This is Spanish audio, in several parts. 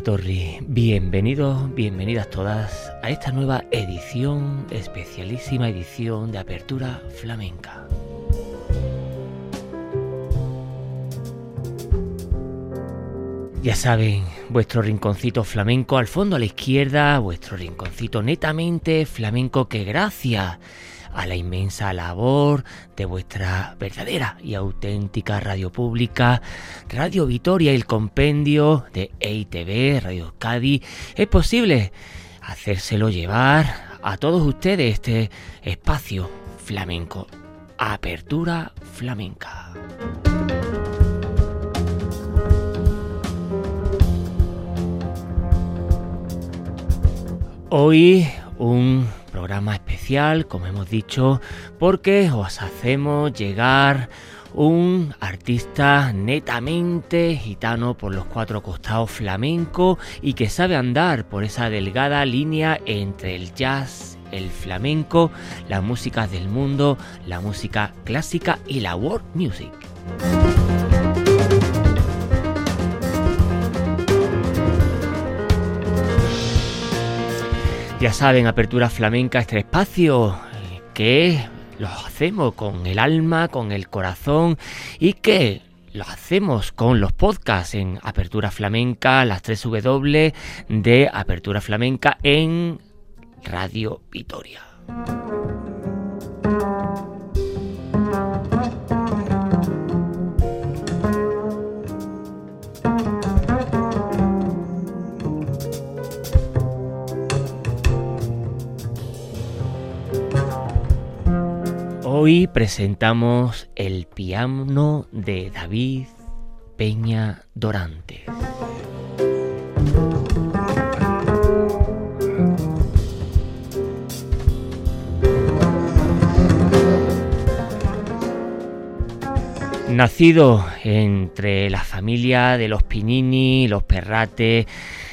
Ongi Etorri, bienvenidos, bienvenidas todas a esta nueva edición, especialísima edición de Apertura Flamenca. Ya saben, vuestro rinconcito flamenco al fondo a la izquierda, vuestro rinconcito netamente flamenco que gracias a la inmensa labor de vuestra verdadera y auténtica radio pública, Radio Vitoria y el compendio de EITV, Radio Cádiz, es posible hacérselo llevar a todos ustedes este espacio flamenco. Apertura flamenca. Hoy un programa especial, como hemos dicho, porque os hacemos llegar un artista netamente gitano por los cuatro costados flamenco y que sabe andar por esa delgada línea entre el jazz, el flamenco, las músicas del mundo, la música clásica y la world music. Ya saben, Apertura Flamenca, este espacio que lo hacemos con el alma, con el corazón y que lo hacemos con los podcasts en Apertura Flamenca, las 3 W de Apertura Flamenca en Radio Vitoria. Hoy presentamos el piano de David Peña Dorantes. Nacido entre la familia de los Pinini, los Perrate,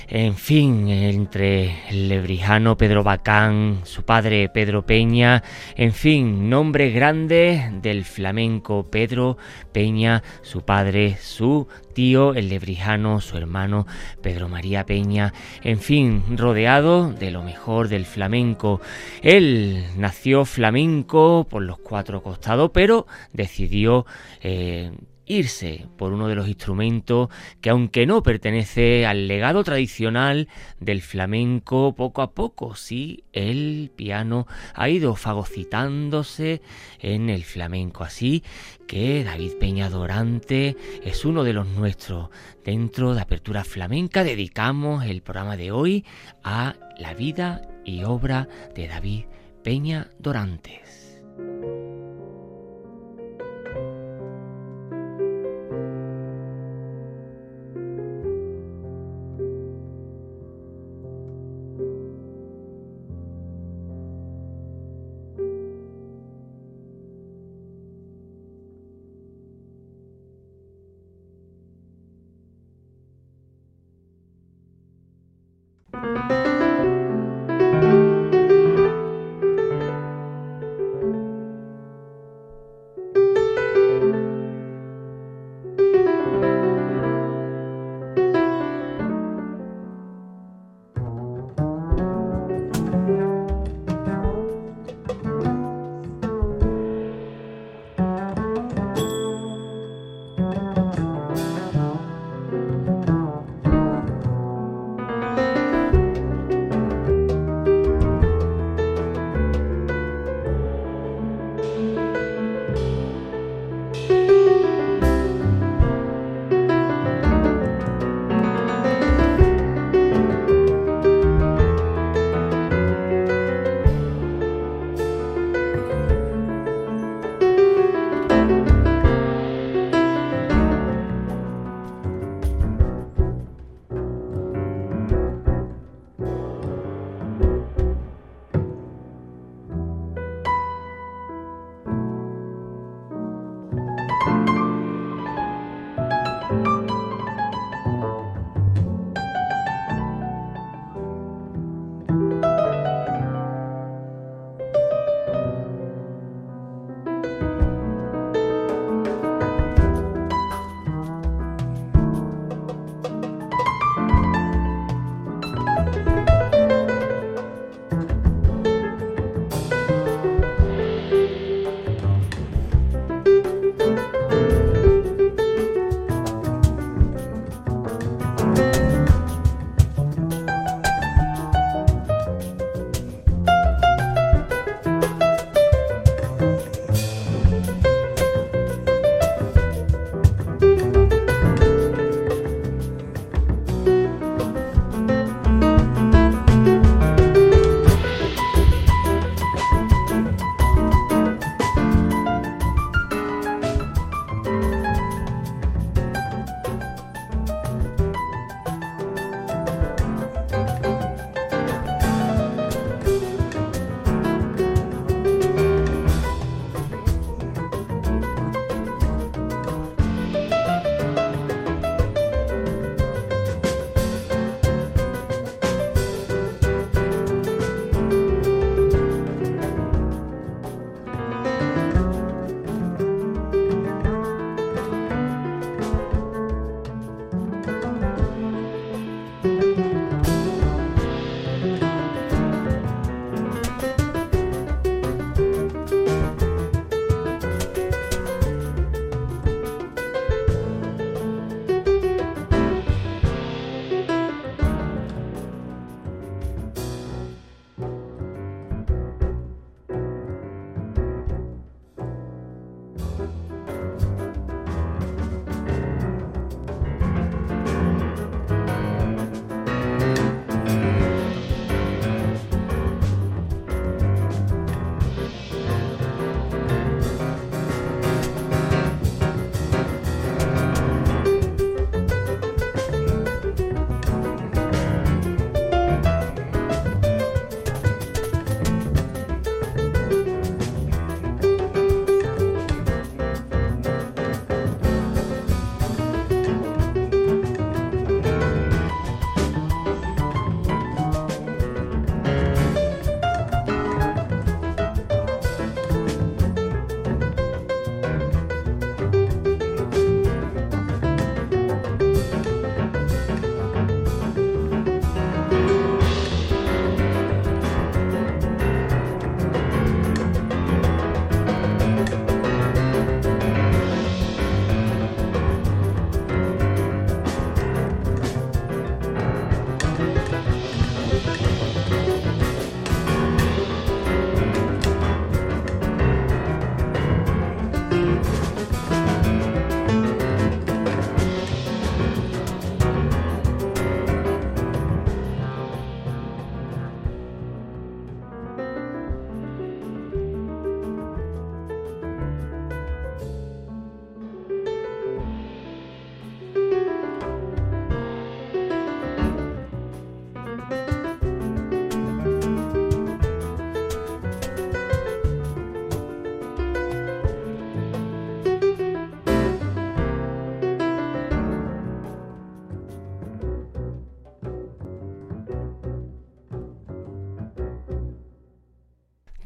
en fin, entre el lebrijano Pedro Bacán, su padre Pedro Peña, en fin, nombres grandes del flamenco Pedro Peña, su padre, su tío, el lebrijano, su hermano Pedro María Peña, en fin, rodeado de lo mejor del flamenco. Él nació flamenco por los cuatro costados, pero decidió eh, irse por uno de los instrumentos que aunque no pertenece al legado tradicional del flamenco, poco a poco sí el piano ha ido fagocitándose en el flamenco. Así que David Peña Dorante es uno de los nuestros. Dentro de Apertura Flamenca dedicamos el programa de hoy a la vida y obra de David Peña Dorantes.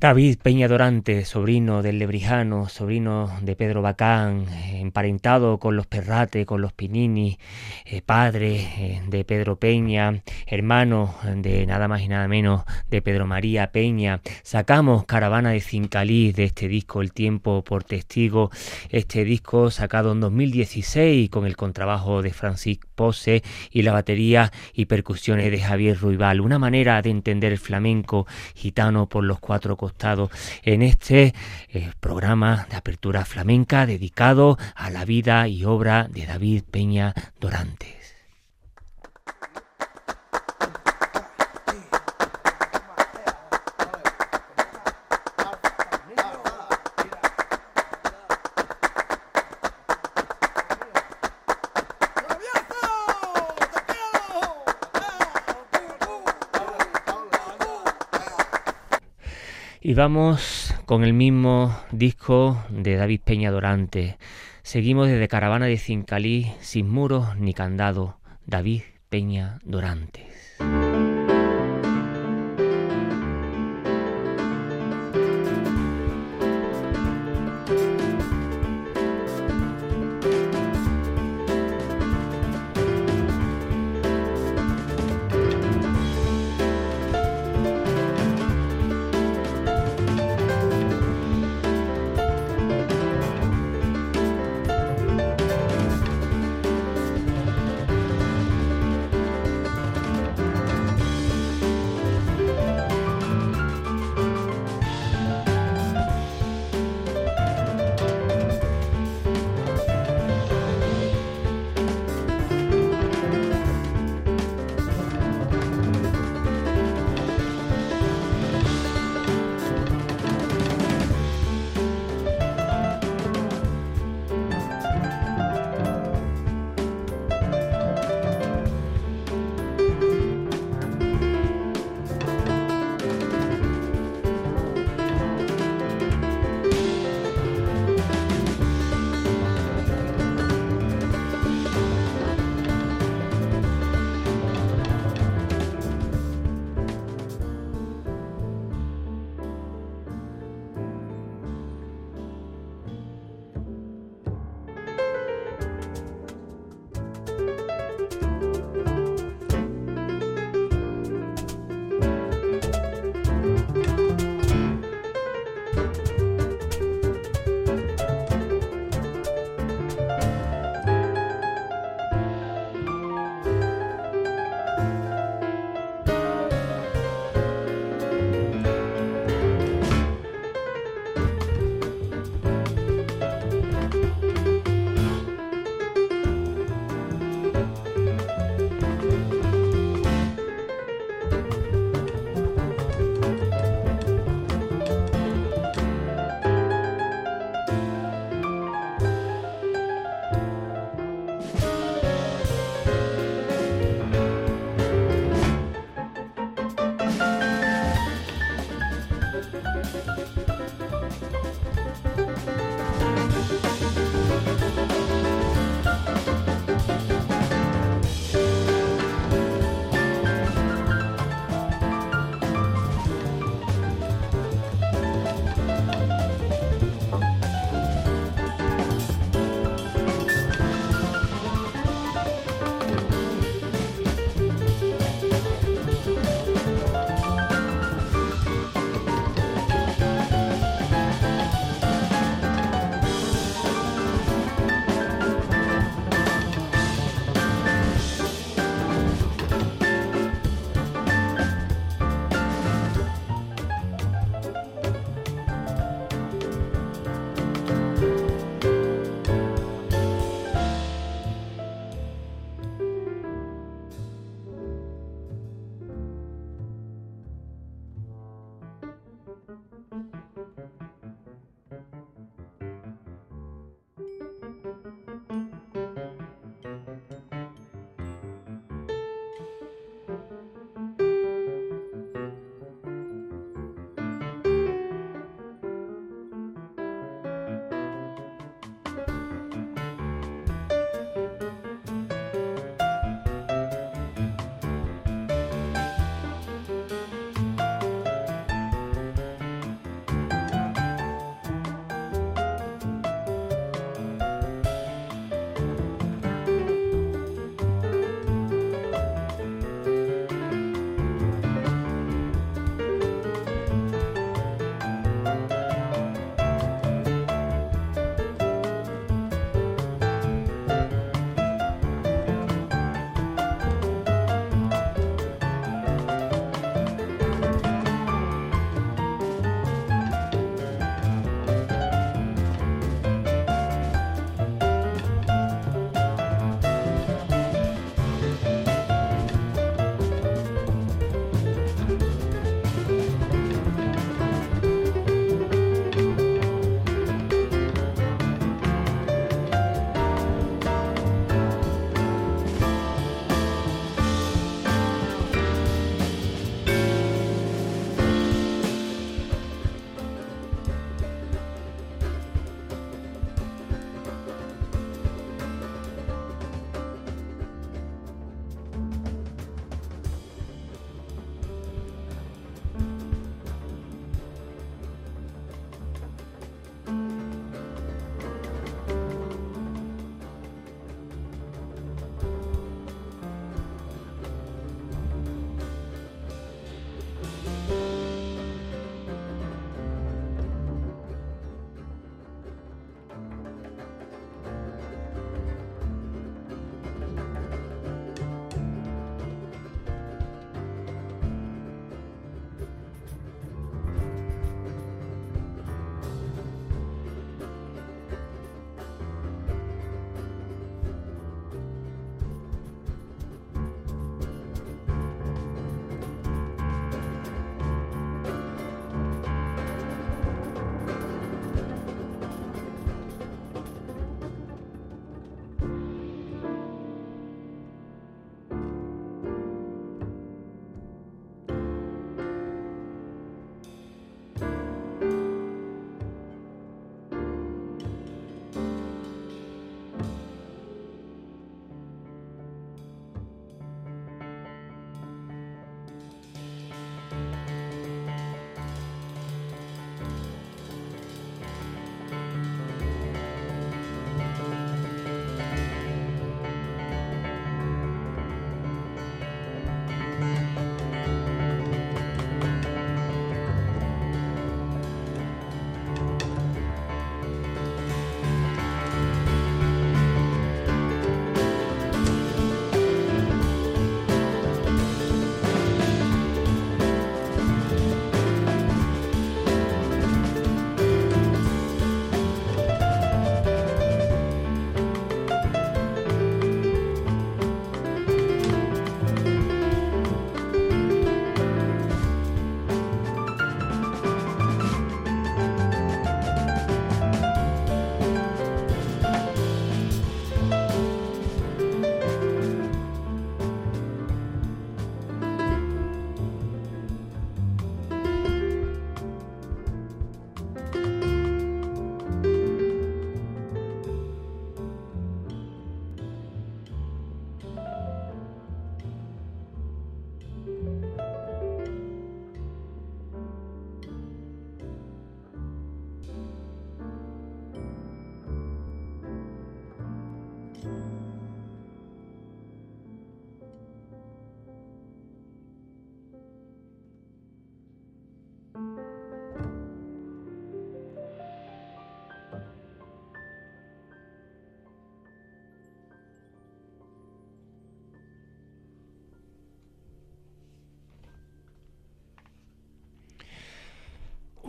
David Peña Dorante, sobrino del Lebrijano, sobrino de Pedro Bacán, emparentado con los Perrate, con los Pinini, eh, padre eh, de Pedro Peña, hermano de nada más y nada menos de Pedro María Peña. Sacamos Caravana de Cincalí de este disco El Tiempo por Testigo, este disco sacado en 2016 con el contrabajo de Francisco Pose y la batería y percusiones de Javier Ruibal. Una manera de entender el flamenco gitano por los cuatro costados en este eh, programa de apertura flamenca dedicado a la vida y obra de David Peña Dorantes. Y vamos con el mismo disco de David Peña Dorante. Seguimos desde Caravana de Cincalí, sin muros ni candado. David Peña Dorante.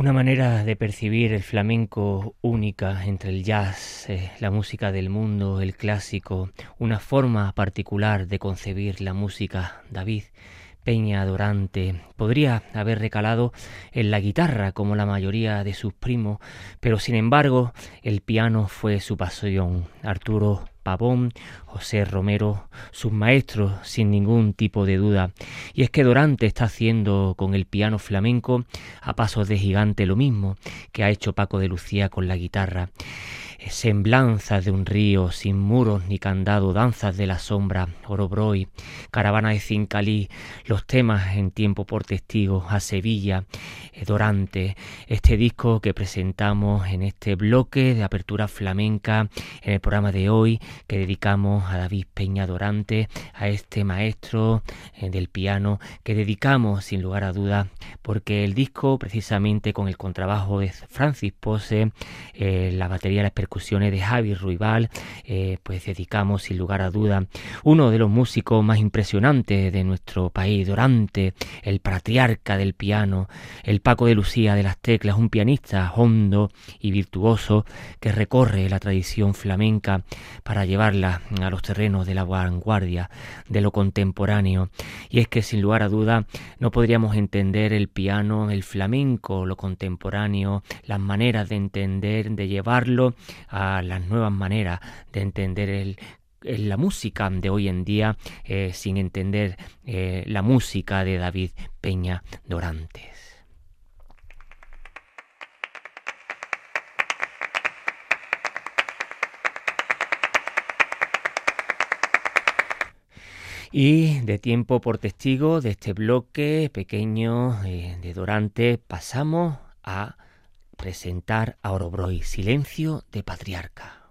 Una manera de percibir el flamenco única entre el jazz, eh, la música del mundo, el clásico, una forma particular de concebir la música, David. Peña Dorante podría haber recalado en la guitarra como la mayoría de sus primos, pero sin embargo el piano fue su pasión. Arturo Pavón, José Romero, sus maestros, sin ningún tipo de duda. Y es que Dorante está haciendo con el piano flamenco a pasos de gigante lo mismo que ha hecho Paco de Lucía con la guitarra semblanzas de un río sin muros ni candado, danzas de la sombra, Orobroy, caravana de Cincalí, los temas en tiempo por testigo, a Sevilla, eh, Dorante, este disco que presentamos en este bloque de apertura flamenca en el programa de hoy que dedicamos a David Peña Dorante, a este maestro eh, del piano que dedicamos sin lugar a dudas porque el disco precisamente con el contrabajo de Francis Pose, eh, la batería, las de Javi Ruibal, eh, pues dedicamos sin lugar a duda uno de los músicos más impresionantes de nuestro país, Dorante, el patriarca del piano, el Paco de Lucía de las teclas, un pianista hondo y virtuoso que recorre la tradición flamenca para llevarla a los terrenos de la vanguardia, de lo contemporáneo. Y es que sin lugar a duda no podríamos entender el piano, el flamenco, lo contemporáneo, las maneras de entender, de llevarlo a las nuevas maneras de entender el, la música de hoy en día eh, sin entender eh, la música de David Peña Dorantes. Y de tiempo por testigo de este bloque pequeño eh, de Dorante pasamos a presentar a Orobroy, Silencio de Patriarca.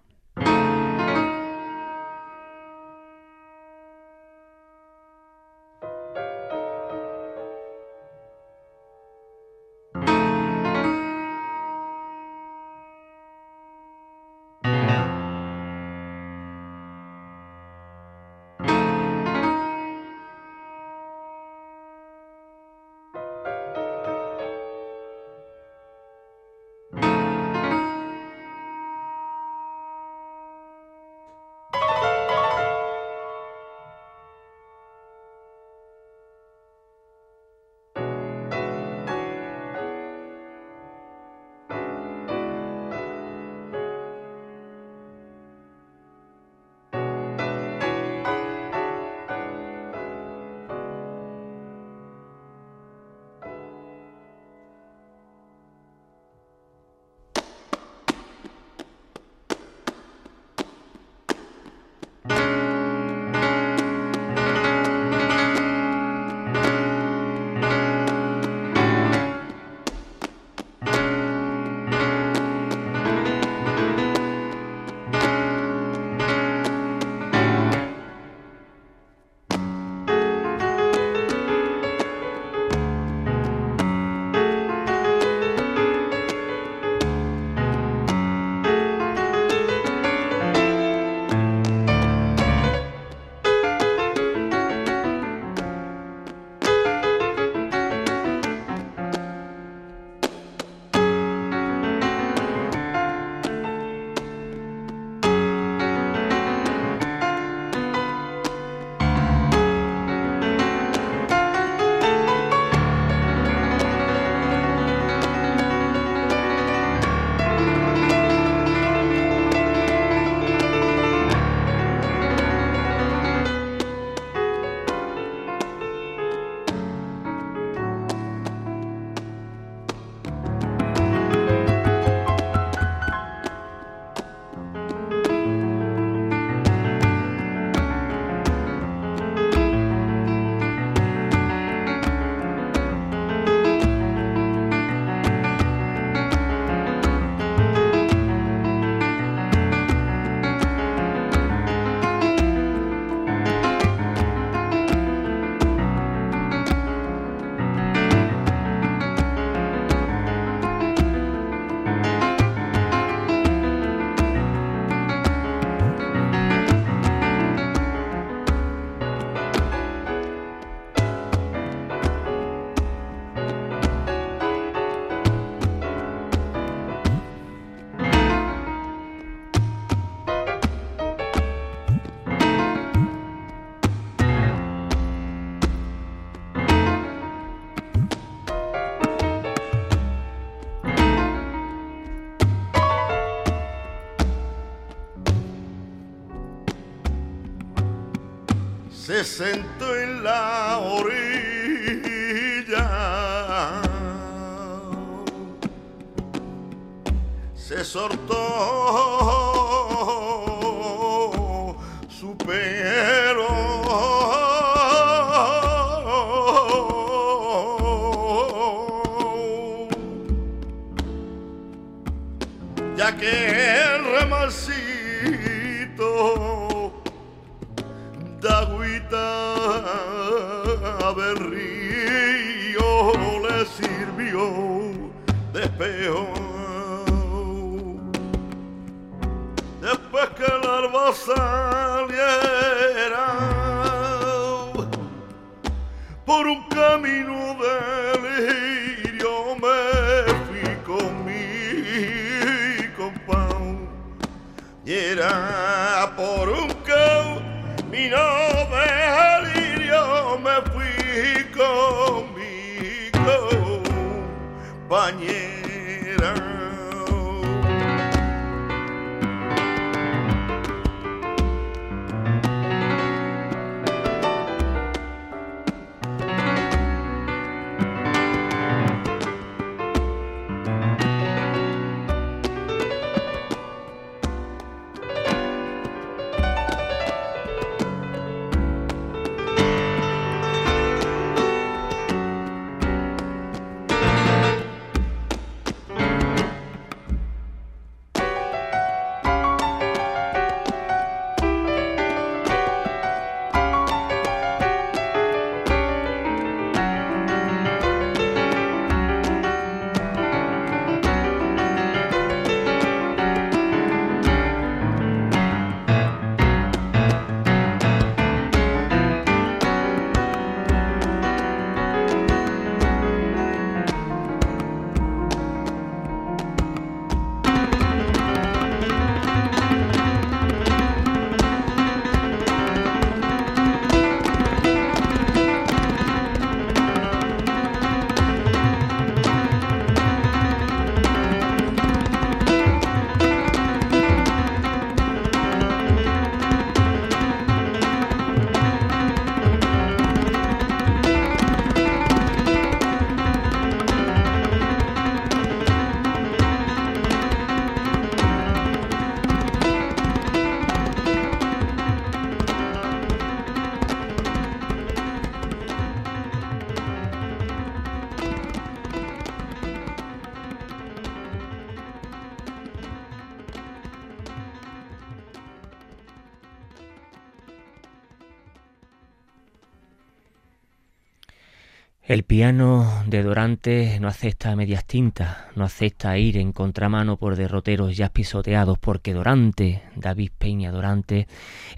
El piano de Dorante no acepta medias tintas, no acepta ir en contramano por derroteros ya pisoteados, porque Dorante, David Peña Dorante,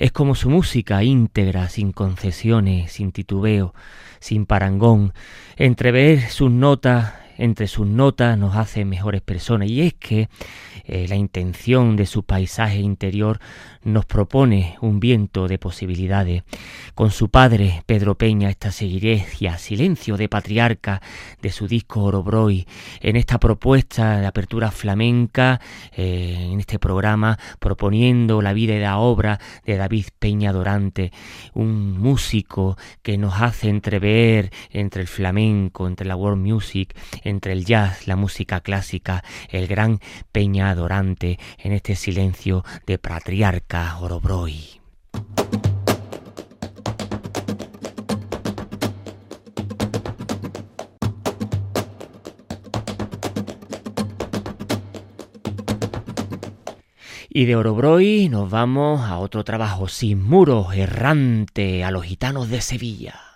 es como su música íntegra, sin concesiones, sin titubeo, sin parangón, entrever sus notas entre sus notas nos hace mejores personas y es que eh, la intención de su paisaje interior nos propone un viento de posibilidades. Con su padre, Pedro Peña, esta seguirecia, silencio de patriarca de su disco Orobroy, en esta propuesta de apertura flamenca, eh, en este programa, proponiendo la vida y la obra de David Peña Dorante, un músico que nos hace entrever entre el flamenco, entre la world music, entre el jazz, la música clásica, el gran Peña Dorante, en este silencio de patriarca y de Orobroy nos vamos a otro trabajo sin muros, errante, a los gitanos de Sevilla.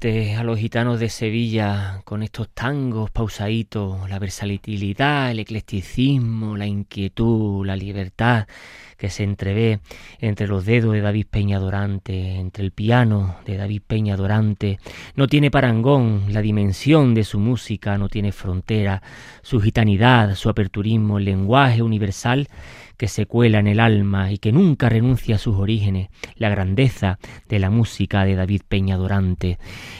A los gitanos de Sevilla con estos tangos pausaditos, la versatilidad, el eclecticismo, la inquietud, la libertad que se entrevé entre los dedos de David Peña Dorante, entre el piano de David Peña Dorante. No tiene parangón, la dimensión de su música no tiene frontera, su gitanidad, su aperturismo, el lenguaje universal que se cuela en el alma y que nunca renuncia a sus orígenes, la grandeza de la música de David Peña Dorante.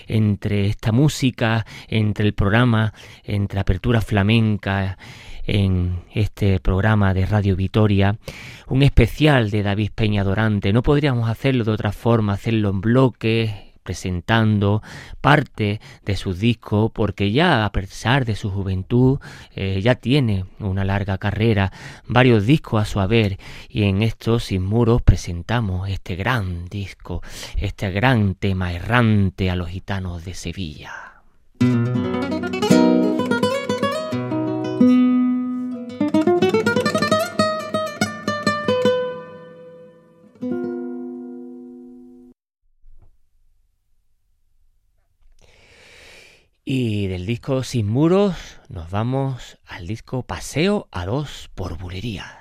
Entre esta música, entre el programa, entre Apertura Flamenca, en este programa de Radio Vitoria, un especial de David Peña Dorante. No podríamos hacerlo de otra forma, hacerlo en bloques, presentando parte de sus discos porque ya a pesar de su juventud eh, ya tiene una larga carrera, varios discos a su haber y en estos Sin Muros presentamos este gran disco, este gran tema errante a los gitanos de Sevilla. Y del disco Sin Muros nos vamos al disco Paseo a dos por Bulería.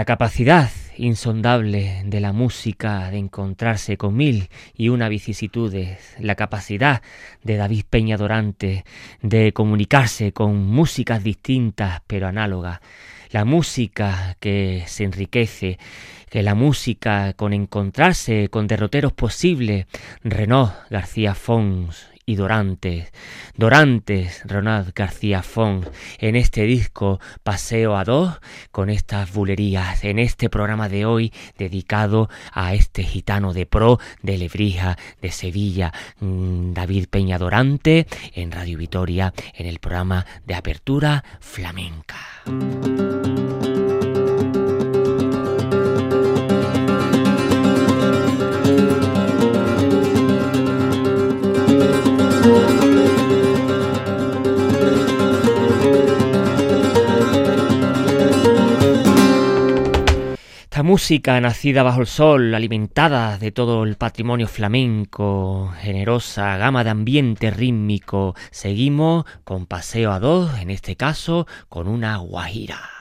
La capacidad insondable de la música de encontrarse con mil y una vicisitudes, la capacidad de David Peña Dorante de comunicarse con músicas distintas pero análogas, la música que se enriquece, que la música con encontrarse con derroteros posibles, Renaud García Fons, y Dorantes. Dorantes, Ronald García Fon, en este disco Paseo a dos, con estas bulerías, en este programa de hoy dedicado a este gitano de pro de Lebrija, de Sevilla, mm, David Peña Dorante, en Radio Vitoria, en el programa de apertura flamenca. Música nacida bajo el sol, alimentada de todo el patrimonio flamenco, generosa gama de ambiente rítmico, seguimos con paseo a dos, en este caso con una guajira.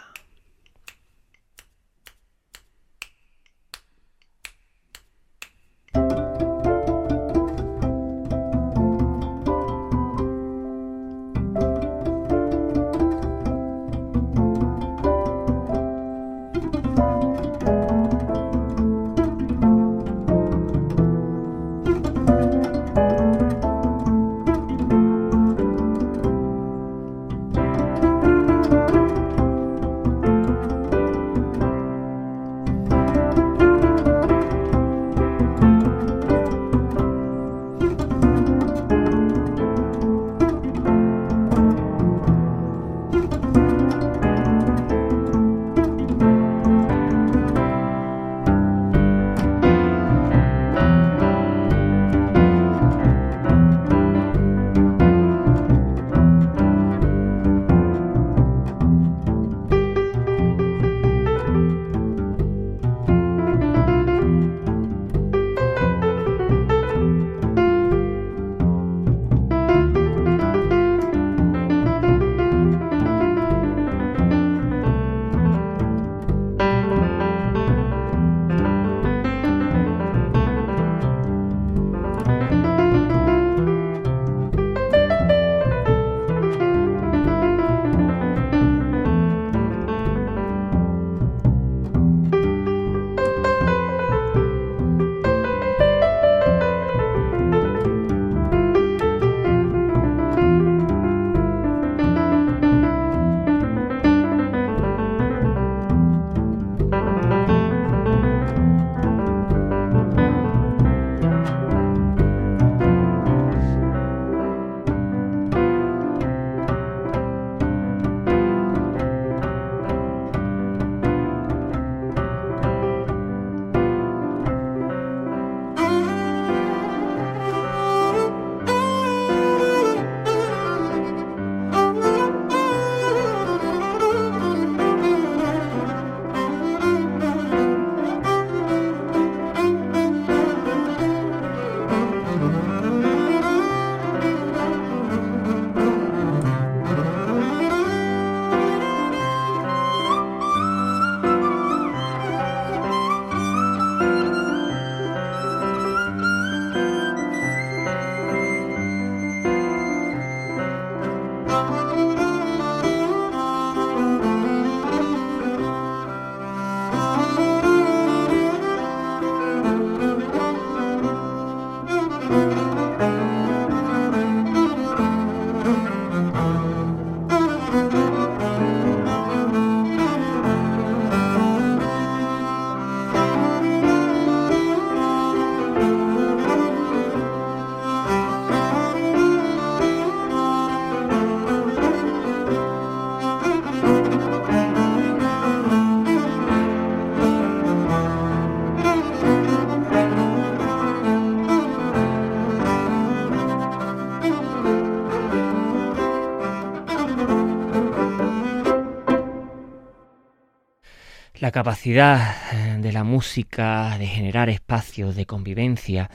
La capacidad eh, de la música de generar espacios de convivencia,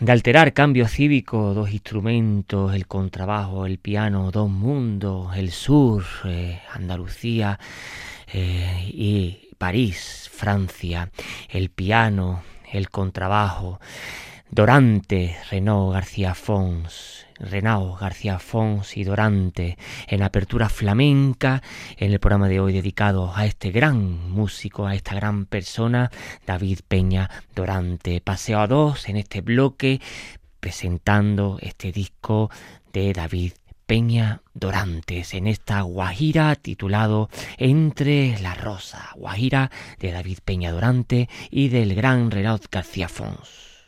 de alterar cambio cívico, dos instrumentos, el contrabajo, el piano, dos mundos, el sur, eh, Andalucía eh, y París, Francia, el piano, el contrabajo, Dorante, Renaud García Fons, Renao García Fons y Dorante en apertura flamenca en el programa de hoy dedicado a este gran músico, a esta gran persona, David Peña Dorante. Paseo a dos en este bloque presentando este disco de David Peña Dorantes en esta Guajira titulado Entre la Rosa, Guajira de David Peña Dorante y del gran Renaud García Fons.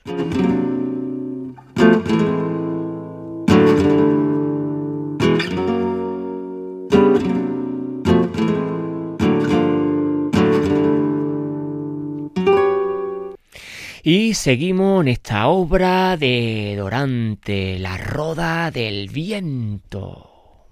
Y seguimos en esta obra de Dorante, La Roda del Viento.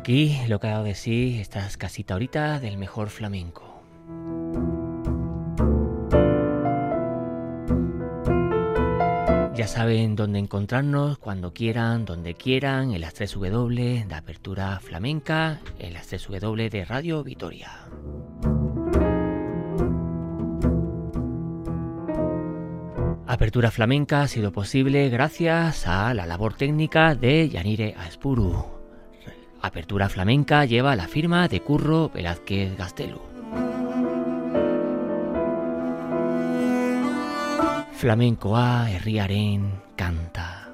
Aquí lo que ha dado de sí estas casita ahorita del mejor flamenco. Ya saben dónde encontrarnos cuando quieran, donde quieran, en las 3 W de Apertura Flamenca, en las 3 W de Radio Vitoria. Apertura Flamenca ha sido posible gracias a la labor técnica de Yanire Aspuru. Apertura Flamenca lleva la firma de Curro Velázquez Gastelu. Flamencoa herriaren canta.